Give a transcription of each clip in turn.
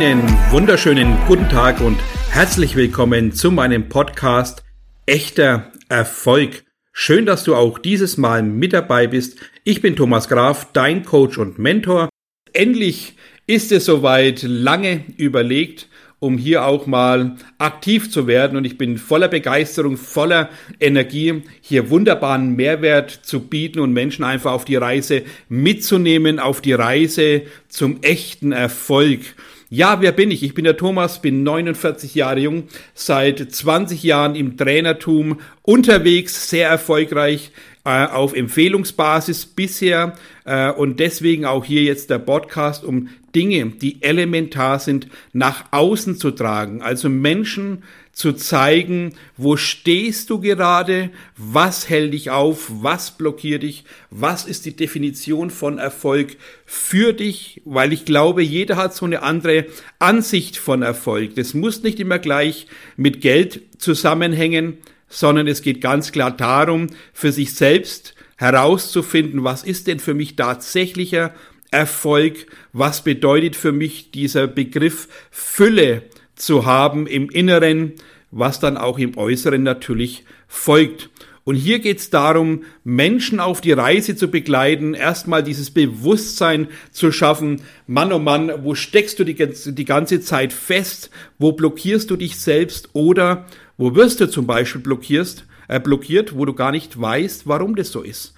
Einen wunderschönen guten Tag und herzlich willkommen zu meinem Podcast Echter Erfolg. Schön, dass du auch dieses Mal mit dabei bist. Ich bin Thomas Graf, dein Coach und Mentor. Endlich ist es soweit, lange überlegt, um hier auch mal aktiv zu werden. Und ich bin voller Begeisterung, voller Energie, hier wunderbaren Mehrwert zu bieten und Menschen einfach auf die Reise mitzunehmen, auf die Reise zum echten Erfolg. Ja, wer bin ich? Ich bin der Thomas, bin 49 Jahre jung, seit 20 Jahren im Trainertum unterwegs, sehr erfolgreich äh, auf Empfehlungsbasis bisher äh, und deswegen auch hier jetzt der Podcast, um Dinge, die elementar sind, nach außen zu tragen. Also Menschen zu zeigen, wo stehst du gerade, was hält dich auf, was blockiert dich, was ist die Definition von Erfolg für dich, weil ich glaube, jeder hat so eine andere Ansicht von Erfolg. Das muss nicht immer gleich mit Geld zusammenhängen, sondern es geht ganz klar darum, für sich selbst herauszufinden, was ist denn für mich tatsächlicher Erfolg, was bedeutet für mich dieser Begriff Fülle zu haben im Inneren, was dann auch im Äußeren natürlich folgt. Und hier geht es darum, Menschen auf die Reise zu begleiten, erstmal dieses Bewusstsein zu schaffen, Mann oh Mann, wo steckst du die, die ganze Zeit fest, wo blockierst du dich selbst oder wo wirst du zum Beispiel blockierst, äh, blockiert, wo du gar nicht weißt, warum das so ist.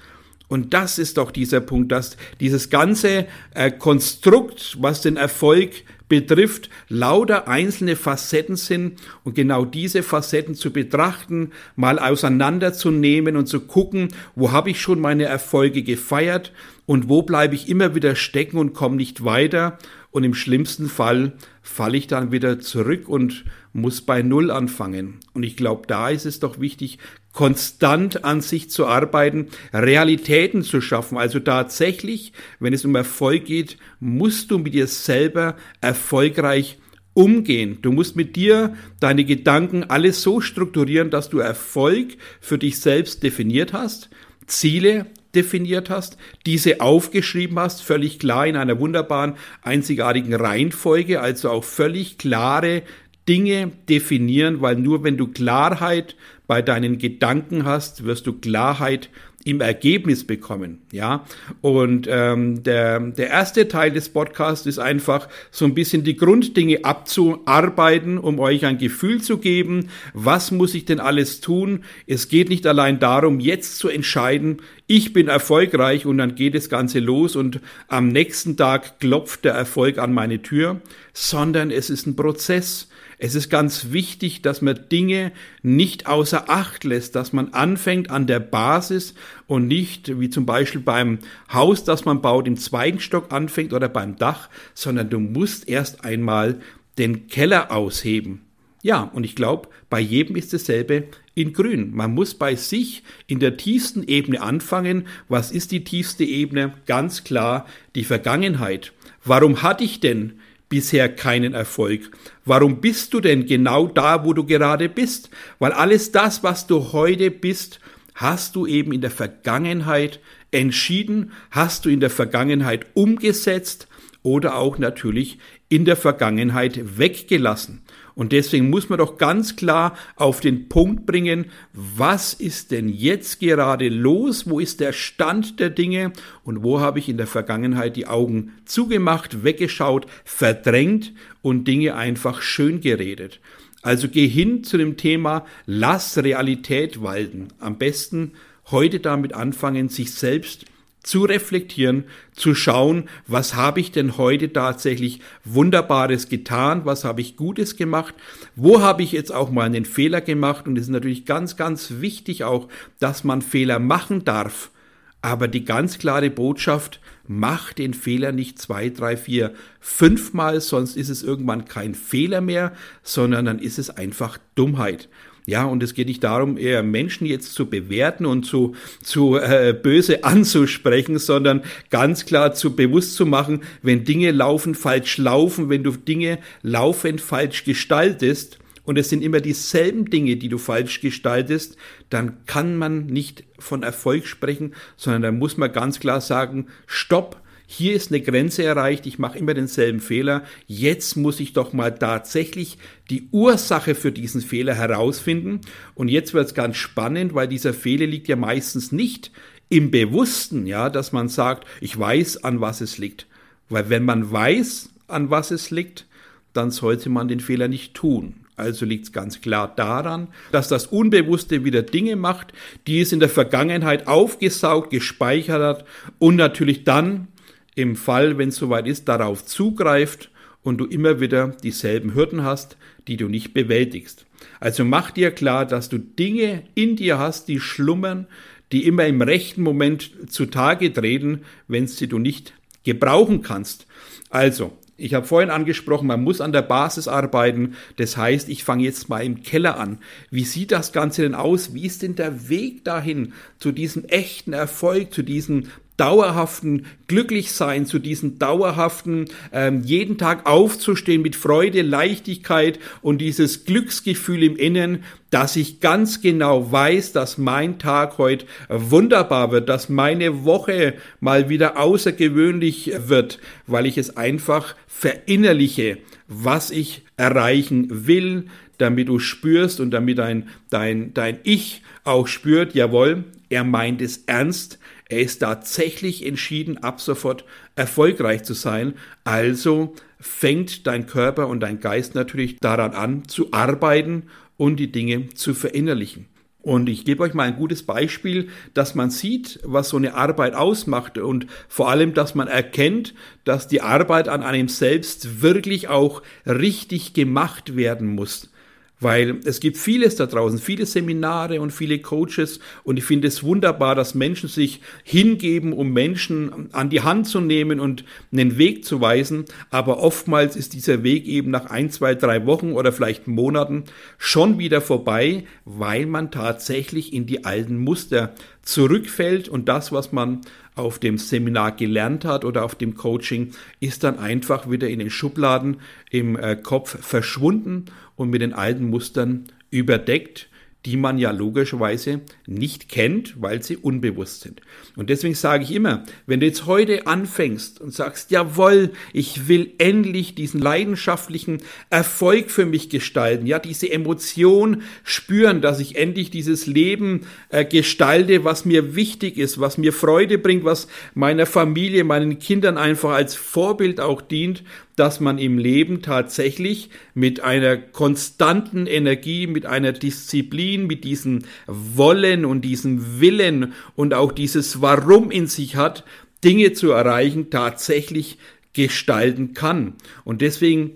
Und das ist doch dieser Punkt, dass dieses ganze äh, Konstrukt, was den Erfolg betrifft, lauter einzelne Facetten sind und genau diese Facetten zu betrachten, mal auseinanderzunehmen und zu gucken, wo habe ich schon meine Erfolge gefeiert und wo bleibe ich immer wieder stecken und komme nicht weiter und im schlimmsten Fall falle ich dann wieder zurück und muss bei Null anfangen. Und ich glaube, da ist es doch wichtig, konstant an sich zu arbeiten, Realitäten zu schaffen. Also tatsächlich, wenn es um Erfolg geht, musst du mit dir selber erfolgreich umgehen. Du musst mit dir deine Gedanken alles so strukturieren, dass du Erfolg für dich selbst definiert hast, Ziele definiert hast, diese aufgeschrieben hast, völlig klar in einer wunderbaren, einzigartigen Reihenfolge, also auch völlig klare Dinge definieren, weil nur wenn du Klarheit bei deinen Gedanken hast, wirst du Klarheit im Ergebnis bekommen. Ja, und ähm, der, der erste Teil des Podcasts ist einfach so ein bisschen die Grunddinge abzuarbeiten, um euch ein Gefühl zu geben, was muss ich denn alles tun. Es geht nicht allein darum, jetzt zu entscheiden, ich bin erfolgreich und dann geht das Ganze los und am nächsten Tag klopft der Erfolg an meine Tür, sondern es ist ein Prozess. Es ist ganz wichtig, dass man Dinge nicht außer Acht lässt, dass man anfängt an der Basis und nicht wie zum Beispiel beim Haus, das man baut, im zweiten Stock anfängt oder beim Dach, sondern du musst erst einmal den Keller ausheben. Ja, und ich glaube, bei jedem ist dasselbe in Grün. Man muss bei sich in der tiefsten Ebene anfangen. Was ist die tiefste Ebene? Ganz klar die Vergangenheit. Warum hatte ich denn bisher keinen Erfolg? Warum bist du denn genau da, wo du gerade bist? Weil alles das, was du heute bist, hast du eben in der Vergangenheit entschieden, hast du in der Vergangenheit umgesetzt oder auch natürlich in der Vergangenheit weggelassen. Und deswegen muss man doch ganz klar auf den Punkt bringen, was ist denn jetzt gerade los? Wo ist der Stand der Dinge? Und wo habe ich in der Vergangenheit die Augen zugemacht, weggeschaut, verdrängt und Dinge einfach schön geredet? Also geh hin zu dem Thema, lass Realität walten. Am besten heute damit anfangen, sich selbst zu reflektieren, zu schauen, was habe ich denn heute tatsächlich Wunderbares getan, was habe ich Gutes gemacht, wo habe ich jetzt auch mal einen Fehler gemacht und es ist natürlich ganz, ganz wichtig auch, dass man Fehler machen darf. Aber die ganz klare Botschaft, mach den Fehler nicht zwei, drei, vier, fünfmal, sonst ist es irgendwann kein Fehler mehr, sondern dann ist es einfach Dummheit. Ja, und es geht nicht darum, eher Menschen jetzt zu bewerten und zu, zu äh, böse anzusprechen, sondern ganz klar zu bewusst zu machen, wenn Dinge laufen, falsch laufen, wenn du Dinge laufend falsch gestaltest, und es sind immer dieselben Dinge, die du falsch gestaltest, dann kann man nicht von Erfolg sprechen, sondern dann muss man ganz klar sagen, stopp, hier ist eine Grenze erreicht, ich mache immer denselben Fehler, jetzt muss ich doch mal tatsächlich die Ursache für diesen Fehler herausfinden. Und jetzt wird es ganz spannend, weil dieser Fehler liegt ja meistens nicht im Bewussten, ja, dass man sagt, ich weiß, an was es liegt. Weil wenn man weiß, an was es liegt, dann sollte man den Fehler nicht tun. Also liegt es ganz klar daran, dass das Unbewusste wieder Dinge macht, die es in der Vergangenheit aufgesaugt, gespeichert hat und natürlich dann im Fall, wenn es soweit ist, darauf zugreift und du immer wieder dieselben Hürden hast, die du nicht bewältigst. Also mach dir klar, dass du Dinge in dir hast, die schlummern, die immer im rechten Moment zutage treten, wenn sie du nicht gebrauchen kannst. Also, ich habe vorhin angesprochen, man muss an der Basis arbeiten. Das heißt, ich fange jetzt mal im Keller an. Wie sieht das Ganze denn aus? Wie ist denn der Weg dahin zu diesem echten Erfolg, zu diesem dauerhaften Glücklichsein, zu diesem dauerhaften ähm, jeden Tag aufzustehen mit Freude, Leichtigkeit und dieses Glücksgefühl im Innen, dass ich ganz genau weiß, dass mein Tag heute wunderbar wird, dass meine Woche mal wieder außergewöhnlich wird, weil ich es einfach verinnerliche, was ich erreichen will, damit du spürst und damit dein, dein, dein Ich auch spürt, jawohl, er meint es ernst, er ist tatsächlich entschieden, ab sofort erfolgreich zu sein. Also fängt dein Körper und dein Geist natürlich daran an, zu arbeiten und die Dinge zu verinnerlichen. Und ich gebe euch mal ein gutes Beispiel, dass man sieht, was so eine Arbeit ausmacht und vor allem, dass man erkennt, dass die Arbeit an einem selbst wirklich auch richtig gemacht werden muss. Weil es gibt vieles da draußen, viele Seminare und viele Coaches und ich finde es wunderbar, dass Menschen sich hingeben, um Menschen an die Hand zu nehmen und einen Weg zu weisen. Aber oftmals ist dieser Weg eben nach ein, zwei, drei Wochen oder vielleicht Monaten schon wieder vorbei, weil man tatsächlich in die alten Muster zurückfällt und das, was man auf dem Seminar gelernt hat oder auf dem Coaching, ist dann einfach wieder in den Schubladen im äh, Kopf verschwunden und mit den alten Mustern überdeckt die man ja logischerweise nicht kennt, weil sie unbewusst sind. Und deswegen sage ich immer, wenn du jetzt heute anfängst und sagst, jawohl, ich will endlich diesen leidenschaftlichen Erfolg für mich gestalten, ja, diese Emotion spüren, dass ich endlich dieses Leben äh, gestalte, was mir wichtig ist, was mir Freude bringt, was meiner Familie, meinen Kindern einfach als Vorbild auch dient, dass man im Leben tatsächlich mit einer konstanten Energie, mit einer Disziplin, mit diesem Wollen und diesem Willen und auch dieses Warum in sich hat, Dinge zu erreichen, tatsächlich gestalten kann. Und deswegen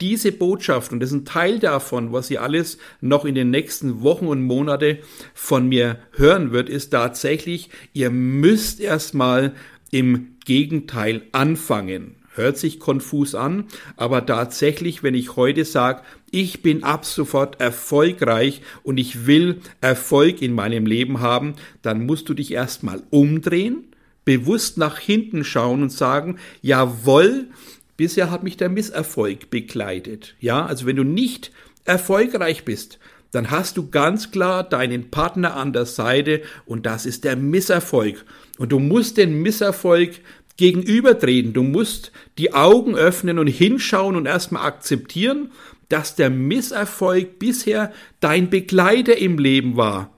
diese Botschaft, und das ist ein Teil davon, was ihr alles noch in den nächsten Wochen und Monate von mir hören wird, ist tatsächlich, ihr müsst erstmal im Gegenteil anfangen. Hört sich konfus an, aber tatsächlich, wenn ich heute sage, ich bin ab sofort erfolgreich und ich will Erfolg in meinem Leben haben, dann musst du dich erstmal umdrehen, bewusst nach hinten schauen und sagen, jawohl, bisher hat mich der Misserfolg begleitet. Ja, also wenn du nicht erfolgreich bist, dann hast du ganz klar deinen Partner an der Seite und das ist der Misserfolg. Und du musst den Misserfolg gegenübertreten. Du musst die Augen öffnen und hinschauen und erstmal akzeptieren, dass der Misserfolg bisher dein Begleiter im Leben war.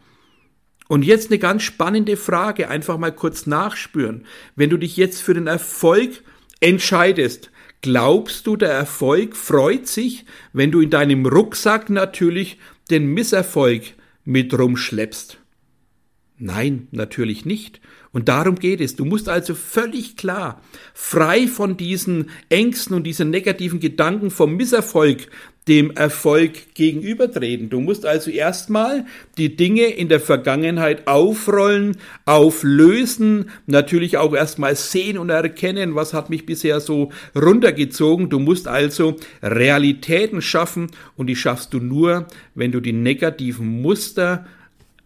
Und jetzt eine ganz spannende Frage, einfach mal kurz nachspüren. Wenn du dich jetzt für den Erfolg entscheidest, glaubst du, der Erfolg freut sich, wenn du in deinem Rucksack natürlich den Misserfolg mit rumschleppst? Nein, natürlich nicht. Und darum geht es. Du musst also völlig klar, frei von diesen Ängsten und diesen negativen Gedanken vom Misserfolg dem Erfolg gegenübertreten. Du musst also erstmal die Dinge in der Vergangenheit aufrollen, auflösen, natürlich auch erstmal sehen und erkennen, was hat mich bisher so runtergezogen. Du musst also Realitäten schaffen und die schaffst du nur, wenn du die negativen Muster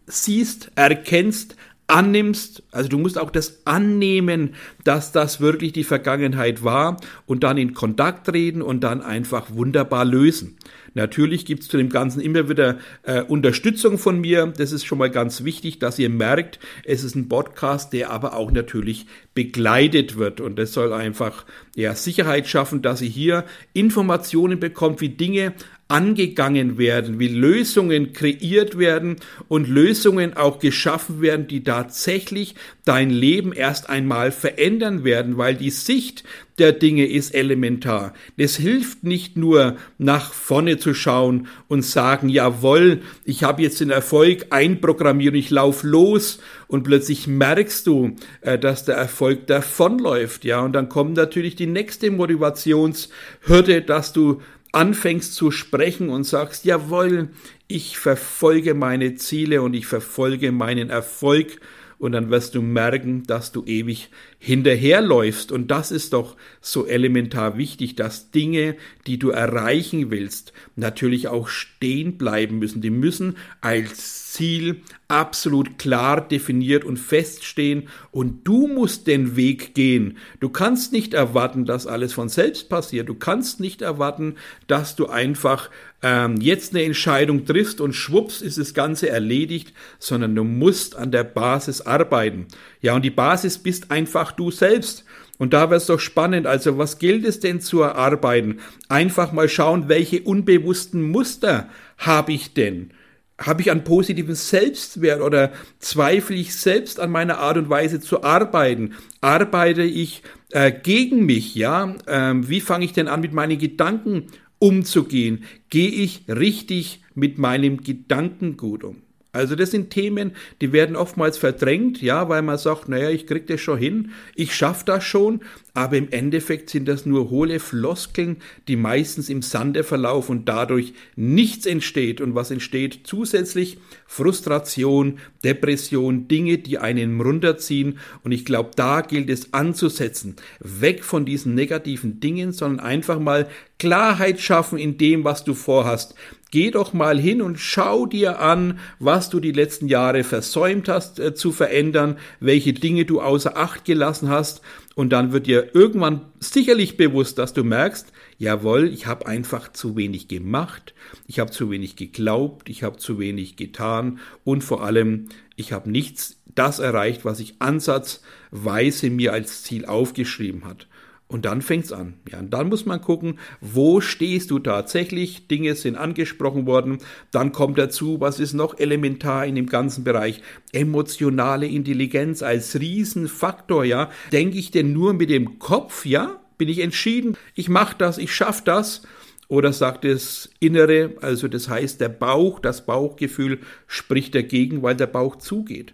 siehst, erkennst, annimmst, also du musst auch das annehmen, dass das wirklich die Vergangenheit war und dann in Kontakt treten und dann einfach wunderbar lösen. Natürlich gibt's zu dem Ganzen immer wieder äh, Unterstützung von mir. Das ist schon mal ganz wichtig, dass ihr merkt, es ist ein Podcast, der aber auch natürlich begleitet wird. Und das soll einfach ja, Sicherheit schaffen, dass ihr hier Informationen bekommt, wie Dinge angegangen werden, wie Lösungen kreiert werden und Lösungen auch geschaffen werden, die tatsächlich dein Leben erst einmal verändern werden, weil die Sicht der Dinge ist elementar. Es hilft nicht nur nach vorne zu schauen und sagen, jawohl, ich habe jetzt den Erfolg einprogrammiert, ich lauf los und plötzlich merkst du, äh, dass der Erfolg davonläuft, ja, und dann kommt natürlich die nächste Motivationshürde, dass du anfängst zu sprechen und sagst, jawohl, ich verfolge meine Ziele und ich verfolge meinen Erfolg und dann wirst du merken, dass du ewig hinterherläufst. Und das ist doch so elementar wichtig, dass Dinge, die du erreichen willst, natürlich auch stehen bleiben müssen. Die müssen als Ziel absolut klar definiert und feststehen und du musst den Weg gehen. Du kannst nicht erwarten, dass alles von selbst passiert. Du kannst nicht erwarten, dass du einfach ähm, jetzt eine Entscheidung triffst und schwupps ist das Ganze erledigt, sondern du musst an der Basis arbeiten. Ja, und die Basis bist einfach du selbst. Und da wäre es doch spannend, also was gilt es denn zu erarbeiten? Einfach mal schauen, welche unbewussten Muster habe ich denn? Habe ich einen positiven Selbstwert oder zweifle ich selbst an meiner Art und Weise zu arbeiten? Arbeite ich äh, gegen mich? Ja, ähm, wie fange ich denn an, mit meinen Gedanken umzugehen? Gehe ich richtig mit meinem Gedankengut um? Also das sind Themen, die werden oftmals verdrängt, ja, weil man sagt, naja, ich krieg das schon hin, ich schaff das schon, aber im Endeffekt sind das nur hohle Floskeln, die meistens im Sande verlaufen und dadurch nichts entsteht. Und was entsteht zusätzlich? Frustration, Depression, Dinge, die einen runterziehen. Und ich glaube, da gilt es anzusetzen. Weg von diesen negativen Dingen, sondern einfach mal Klarheit schaffen in dem, was du vorhast. Geh doch mal hin und schau dir an, was du die letzten Jahre versäumt hast äh, zu verändern, welche Dinge du außer Acht gelassen hast und dann wird dir irgendwann sicherlich bewusst, dass du merkst, jawohl, ich habe einfach zu wenig gemacht, ich habe zu wenig geglaubt, ich habe zu wenig getan und vor allem, ich habe nichts das erreicht, was ich ansatzweise mir als Ziel aufgeschrieben hat. Und dann fängt's an. Ja, und dann muss man gucken, wo stehst du tatsächlich? Dinge sind angesprochen worden. Dann kommt dazu, was ist noch elementar in dem ganzen Bereich? Emotionale Intelligenz als Riesenfaktor, ja. Denke ich denn nur mit dem Kopf, ja? Bin ich entschieden, ich mache das, ich schaffe das? Oder sagt das Innere, also das heißt der Bauch, das Bauchgefühl spricht dagegen, weil der Bauch zugeht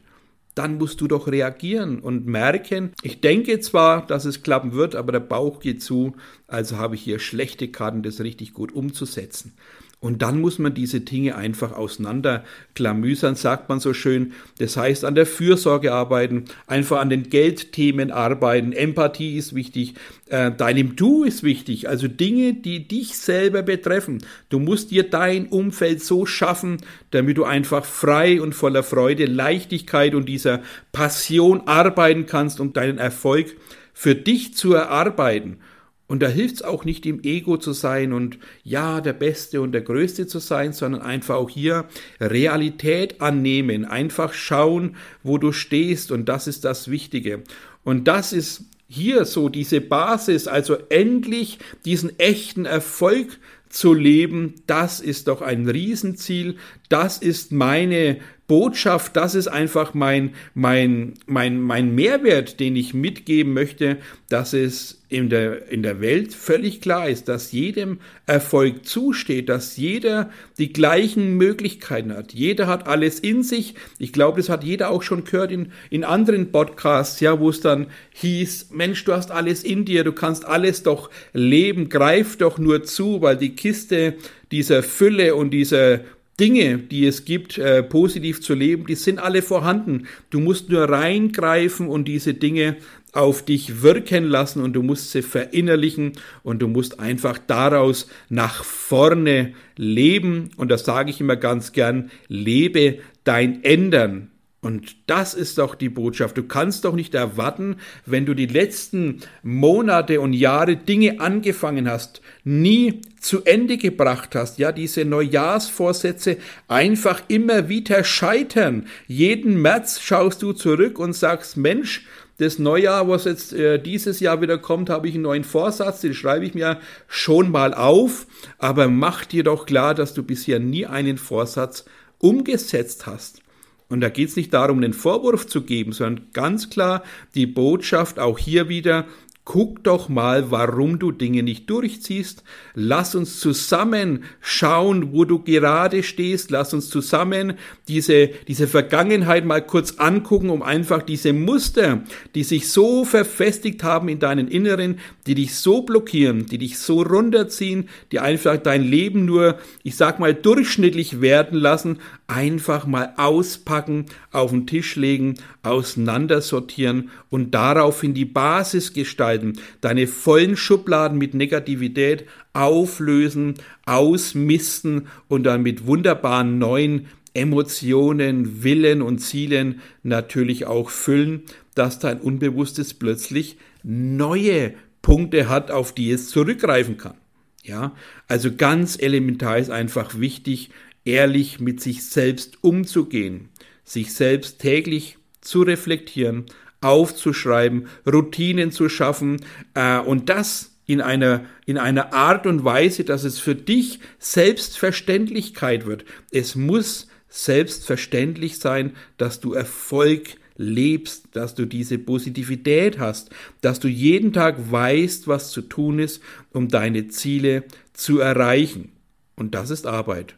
dann musst du doch reagieren und merken, ich denke zwar, dass es klappen wird, aber der Bauch geht zu, also habe ich hier schlechte Karten, das richtig gut umzusetzen. Und dann muss man diese Dinge einfach auseinanderklamüsern, sagt man so schön. Das heißt, an der Fürsorge arbeiten, einfach an den Geldthemen arbeiten. Empathie ist wichtig, äh, deinem Du ist wichtig. Also Dinge, die dich selber betreffen. Du musst dir dein Umfeld so schaffen, damit du einfach frei und voller Freude, Leichtigkeit und dieser Passion arbeiten kannst, um deinen Erfolg für dich zu erarbeiten. Und da hilft es auch nicht im Ego zu sein und ja, der Beste und der Größte zu sein, sondern einfach auch hier Realität annehmen, einfach schauen, wo du stehst und das ist das Wichtige. Und das ist hier so diese Basis, also endlich diesen echten Erfolg zu leben, das ist doch ein Riesenziel, das ist meine Botschaft, das ist einfach mein, mein, mein, mein Mehrwert, den ich mitgeben möchte, dass es in der, in der Welt völlig klar ist, dass jedem Erfolg zusteht, dass jeder die gleichen Möglichkeiten hat. Jeder hat alles in sich. Ich glaube, das hat jeder auch schon gehört in, in anderen Podcasts, ja, wo es dann hieß, Mensch, du hast alles in dir, du kannst alles doch leben, greif doch nur zu, weil die Kiste dieser Fülle und dieser Dinge, die es gibt, äh, positiv zu leben, die sind alle vorhanden. Du musst nur reingreifen und diese Dinge auf dich wirken lassen und du musst sie verinnerlichen und du musst einfach daraus nach vorne leben. Und das sage ich immer ganz gern, lebe dein Ändern. Und das ist doch die Botschaft. Du kannst doch nicht erwarten, wenn du die letzten Monate und Jahre Dinge angefangen hast, nie zu Ende gebracht hast, ja, diese Neujahrsvorsätze einfach immer wieder scheitern. Jeden März schaust du zurück und sagst, Mensch, das Neujahr, was jetzt äh, dieses Jahr wieder kommt, habe ich einen neuen Vorsatz, den schreibe ich mir schon mal auf, aber mach dir doch klar, dass du bisher nie einen Vorsatz umgesetzt hast. Und da geht es nicht darum, einen Vorwurf zu geben, sondern ganz klar die Botschaft auch hier wieder, Guck doch mal, warum du Dinge nicht durchziehst. Lass uns zusammen schauen, wo du gerade stehst. Lass uns zusammen diese, diese Vergangenheit mal kurz angucken, um einfach diese Muster, die sich so verfestigt haben in deinen Inneren, die dich so blockieren, die dich so runterziehen, die einfach dein Leben nur, ich sag mal, durchschnittlich werden lassen, einfach mal auspacken, auf den Tisch legen, auseinandersortieren und daraufhin die Basis gestalten, deine vollen Schubladen mit Negativität auflösen, ausmisten und dann mit wunderbaren neuen Emotionen, Willen und Zielen natürlich auch füllen, dass dein Unbewusstes plötzlich neue Punkte hat, auf die es zurückgreifen kann. Ja, also ganz elementar ist einfach wichtig, ehrlich mit sich selbst umzugehen, sich selbst täglich zu reflektieren, aufzuschreiben, Routinen zu schaffen äh, und das in einer, in einer Art und Weise, dass es für dich Selbstverständlichkeit wird. Es muss selbstverständlich sein, dass du Erfolg lebst, dass du diese Positivität hast, dass du jeden Tag weißt, was zu tun ist, um deine Ziele zu erreichen. Und das ist Arbeit.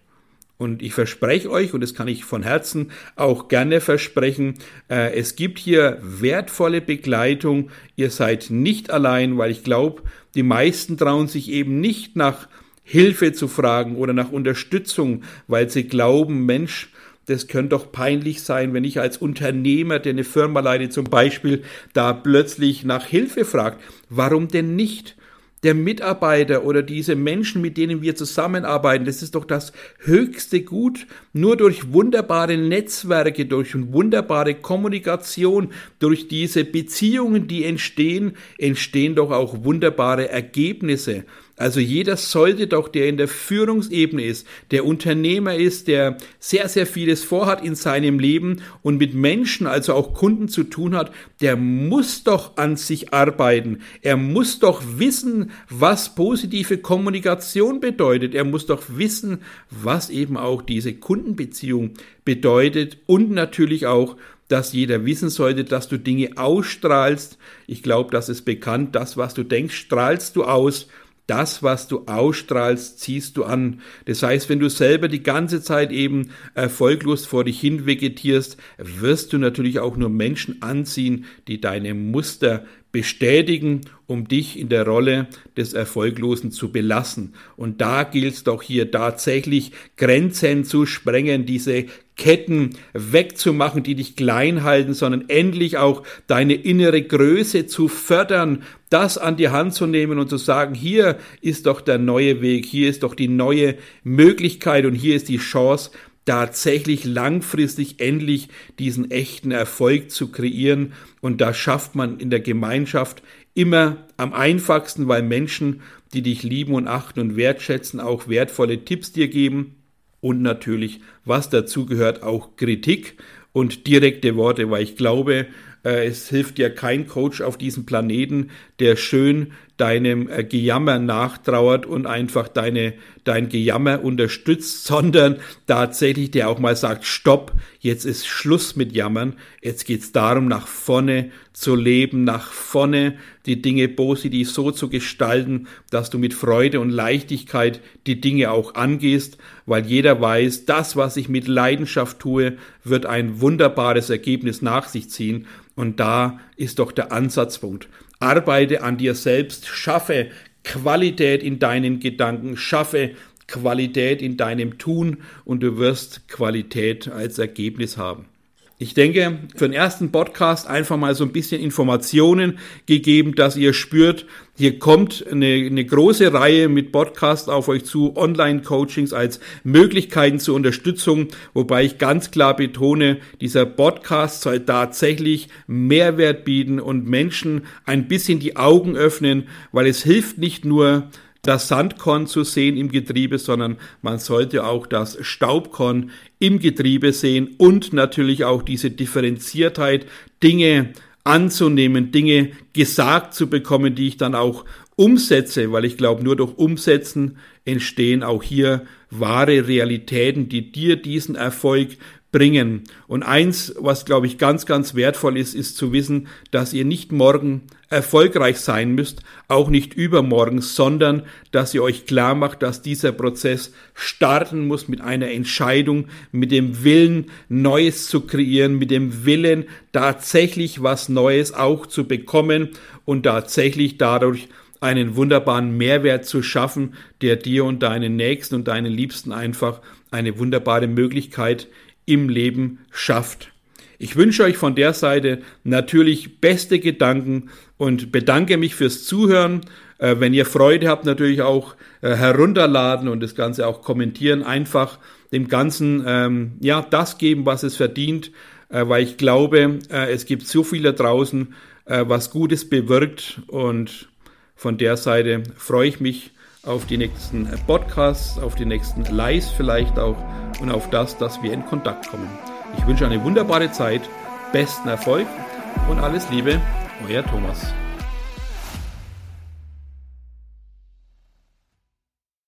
Und ich verspreche euch, und das kann ich von Herzen auch gerne versprechen, äh, es gibt hier wertvolle Begleitung. Ihr seid nicht allein, weil ich glaube, die meisten trauen sich eben nicht nach Hilfe zu fragen oder nach Unterstützung, weil sie glauben, Mensch, das könnte doch peinlich sein, wenn ich als Unternehmer, der eine Firma leite zum Beispiel, da plötzlich nach Hilfe fragt. Warum denn nicht? Der Mitarbeiter oder diese Menschen, mit denen wir zusammenarbeiten, das ist doch das höchste Gut. Nur durch wunderbare Netzwerke, durch wunderbare Kommunikation, durch diese Beziehungen, die entstehen, entstehen doch auch wunderbare Ergebnisse. Also jeder sollte doch, der in der Führungsebene ist, der Unternehmer ist, der sehr, sehr vieles vorhat in seinem Leben und mit Menschen, also auch Kunden zu tun hat, der muss doch an sich arbeiten. Er muss doch wissen, was positive Kommunikation bedeutet. Er muss doch wissen, was eben auch diese Kundenbeziehung bedeutet und natürlich auch, dass jeder wissen sollte, dass du Dinge ausstrahlst. Ich glaube, das ist bekannt. Das, was du denkst, strahlst du aus das, was du ausstrahlst, ziehst du an. Das heißt, wenn du selber die ganze Zeit eben erfolglos vor dich hin vegetierst, wirst du natürlich auch nur Menschen anziehen, die deine Muster bestätigen, um dich in der Rolle des Erfolglosen zu belassen. Und da gilt es doch hier tatsächlich Grenzen zu sprengen, diese Ketten wegzumachen, die dich klein halten, sondern endlich auch deine innere Größe zu fördern, das an die Hand zu nehmen und zu sagen, hier ist doch der neue Weg, hier ist doch die neue Möglichkeit und hier ist die Chance, tatsächlich langfristig endlich diesen echten Erfolg zu kreieren. Und das schafft man in der Gemeinschaft immer am einfachsten, weil Menschen, die dich lieben und achten und wertschätzen, auch wertvolle Tipps dir geben. Und natürlich, was dazu gehört, auch Kritik und direkte Worte, weil ich glaube, äh, es hilft ja kein Coach auf diesem Planeten, der schön deinem äh, Gejammer nachtrauert und einfach deine, dein Gejammer unterstützt, sondern tatsächlich der auch mal sagt, stopp, jetzt ist Schluss mit Jammern, jetzt geht's darum, nach vorne zu leben, nach vorne die Dinge positiv so zu gestalten, dass du mit Freude und Leichtigkeit die Dinge auch angehst, weil jeder weiß, das, was ich mit Leidenschaft tue, wird ein wunderbares Ergebnis nach sich ziehen. Und da ist doch der Ansatzpunkt. Arbeite an dir selbst, schaffe Qualität in deinen Gedanken, schaffe Qualität in deinem Tun und du wirst Qualität als Ergebnis haben. Ich denke, für den ersten Podcast einfach mal so ein bisschen Informationen gegeben, dass ihr spürt, hier kommt eine, eine große Reihe mit Podcasts auf euch zu, Online-Coachings als Möglichkeiten zur Unterstützung, wobei ich ganz klar betone, dieser Podcast soll tatsächlich Mehrwert bieten und Menschen ein bisschen die Augen öffnen, weil es hilft nicht nur, das Sandkorn zu sehen im Getriebe, sondern man sollte auch das Staubkorn im Getriebe sehen und natürlich auch diese Differenziertheit, Dinge anzunehmen, Dinge gesagt zu bekommen, die ich dann auch umsetze, weil ich glaube, nur durch Umsetzen entstehen auch hier wahre Realitäten, die dir diesen Erfolg bringen. Und eins, was glaube ich ganz, ganz wertvoll ist, ist zu wissen, dass ihr nicht morgen erfolgreich sein müsst, auch nicht übermorgen, sondern dass ihr euch klar macht, dass dieser Prozess starten muss mit einer Entscheidung, mit dem Willen, Neues zu kreieren, mit dem Willen, tatsächlich was Neues auch zu bekommen und tatsächlich dadurch einen wunderbaren Mehrwert zu schaffen, der dir und deinen Nächsten und deinen Liebsten einfach eine wunderbare Möglichkeit im Leben schafft. Ich wünsche euch von der Seite natürlich beste Gedanken und bedanke mich fürs Zuhören. Äh, wenn ihr Freude habt, natürlich auch äh, herunterladen und das Ganze auch kommentieren. Einfach dem Ganzen ähm, ja das geben, was es verdient, äh, weil ich glaube, es gibt so viel da draußen, was Gutes bewirkt und von der Seite freue ich mich auf die nächsten Podcasts, auf die nächsten Lives vielleicht auch und auf das, dass wir in Kontakt kommen. Ich wünsche eine wunderbare Zeit, besten Erfolg und alles Liebe, euer Thomas.